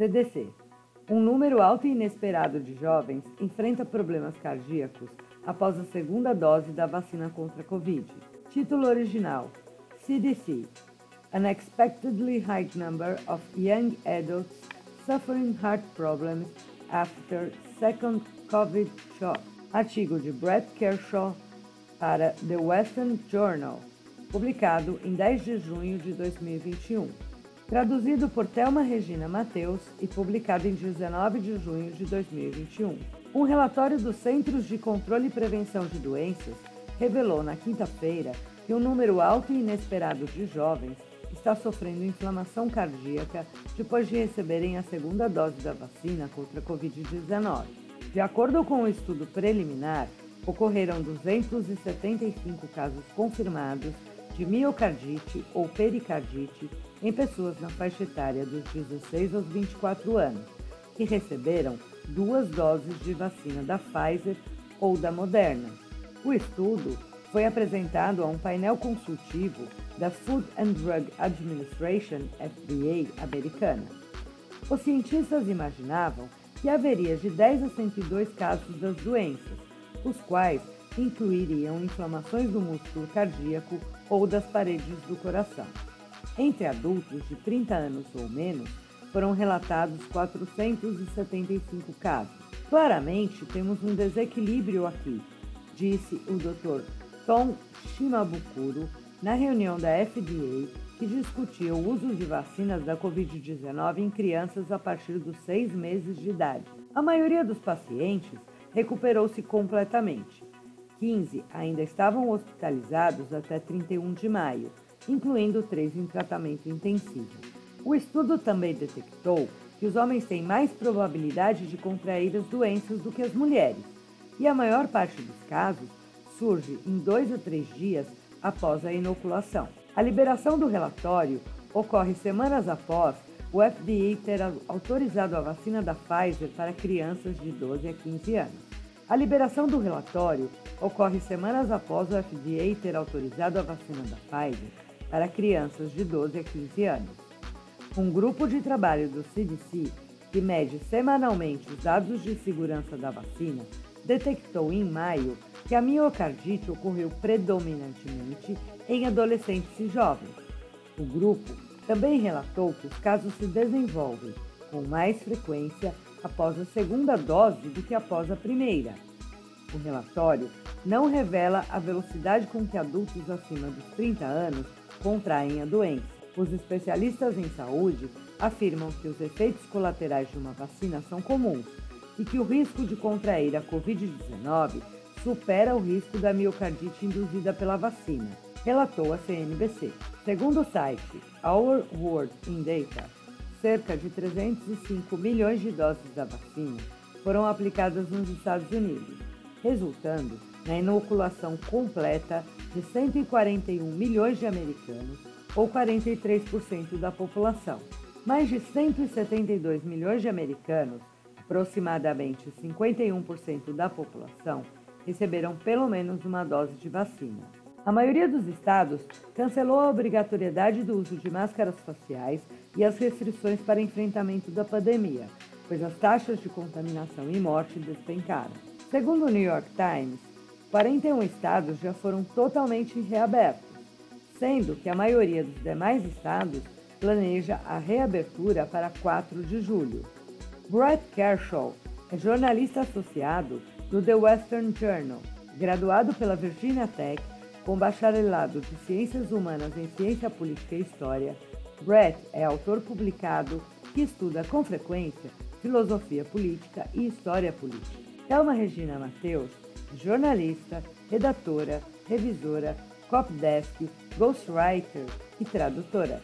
CDC. Um número alto e inesperado de jovens enfrenta problemas cardíacos após a segunda dose da vacina contra a Covid. Título original: CDC. An unexpectedly high number of young adults suffering heart problems after second COVID shot. Artigo de Brett Kershaw para The Western Journal, publicado em 10 de junho de 2021. Traduzido por Thelma Regina Mateus e publicado em 19 de junho de 2021. Um relatório dos Centros de Controle e Prevenção de Doenças revelou na quinta-feira que um número alto e inesperado de jovens está sofrendo inflamação cardíaca depois de receberem a segunda dose da vacina contra a Covid-19. De acordo com o um estudo preliminar, ocorreram 275 casos confirmados de miocardite ou pericardite em pessoas na faixa etária dos 16 aos 24 anos, que receberam duas doses de vacina da Pfizer ou da Moderna. O estudo foi apresentado a um painel consultivo da Food and Drug Administration, FDA, americana. Os cientistas imaginavam que haveria de 10 a 102 casos das doenças, os quais incluiriam inflamações do músculo cardíaco ou das paredes do coração. Entre adultos de 30 anos ou menos, foram relatados 475 casos. Claramente, temos um desequilíbrio aqui, disse o Dr. Tom Shimabukuro na reunião da FDA que discutia o uso de vacinas da Covid-19 em crianças a partir dos seis meses de idade. A maioria dos pacientes recuperou-se completamente. 15 ainda estavam hospitalizados até 31 de maio, incluindo três em tratamento intensivo. O estudo também detectou que os homens têm mais probabilidade de contrair as doenças do que as mulheres, e a maior parte dos casos surge em dois a três dias após a inoculação. A liberação do relatório ocorre semanas após o FDA ter autorizado a vacina da Pfizer para crianças de 12 a 15 anos. A liberação do relatório ocorre semanas após o FDA ter autorizado a vacina da Pfizer para crianças de 12 a 15 anos. Um grupo de trabalho do CDC, que mede semanalmente os dados de segurança da vacina, detectou em maio que a miocardite ocorreu predominantemente em adolescentes e jovens. O grupo também relatou que os casos se desenvolvem com mais frequência após a segunda dose do que após a primeira. O relatório não revela a velocidade com que adultos acima dos 30 anos contraem a doença. Os especialistas em saúde afirmam que os efeitos colaterais de uma vacina são comuns e que o risco de contrair a Covid-19 supera o risco da miocardite induzida pela vacina, relatou a CNBC. Segundo o site Our World in Data, cerca de 305 milhões de doses da vacina foram aplicadas nos Estados Unidos, resultando na inoculação completa de 141 milhões de americanos, ou 43% da população. Mais de 172 milhões de americanos, aproximadamente 51% da população, receberam pelo menos uma dose de vacina. A maioria dos estados cancelou a obrigatoriedade do uso de máscaras faciais e as restrições para enfrentamento da pandemia, pois as taxas de contaminação e morte despencaram. Segundo o New York Times, 41 estados já foram totalmente reabertos, sendo que a maioria dos demais estados planeja a reabertura para 4 de julho. Brett Kershaw é jornalista associado do The Western Journal, graduado pela Virginia Tech com bacharelado de Ciências Humanas em Ciência Política e História. Brett é autor publicado que estuda com frequência filosofia política e história política. Thelma Regina Mateus, jornalista, redatora, revisora, copdesk, ghostwriter e tradutora.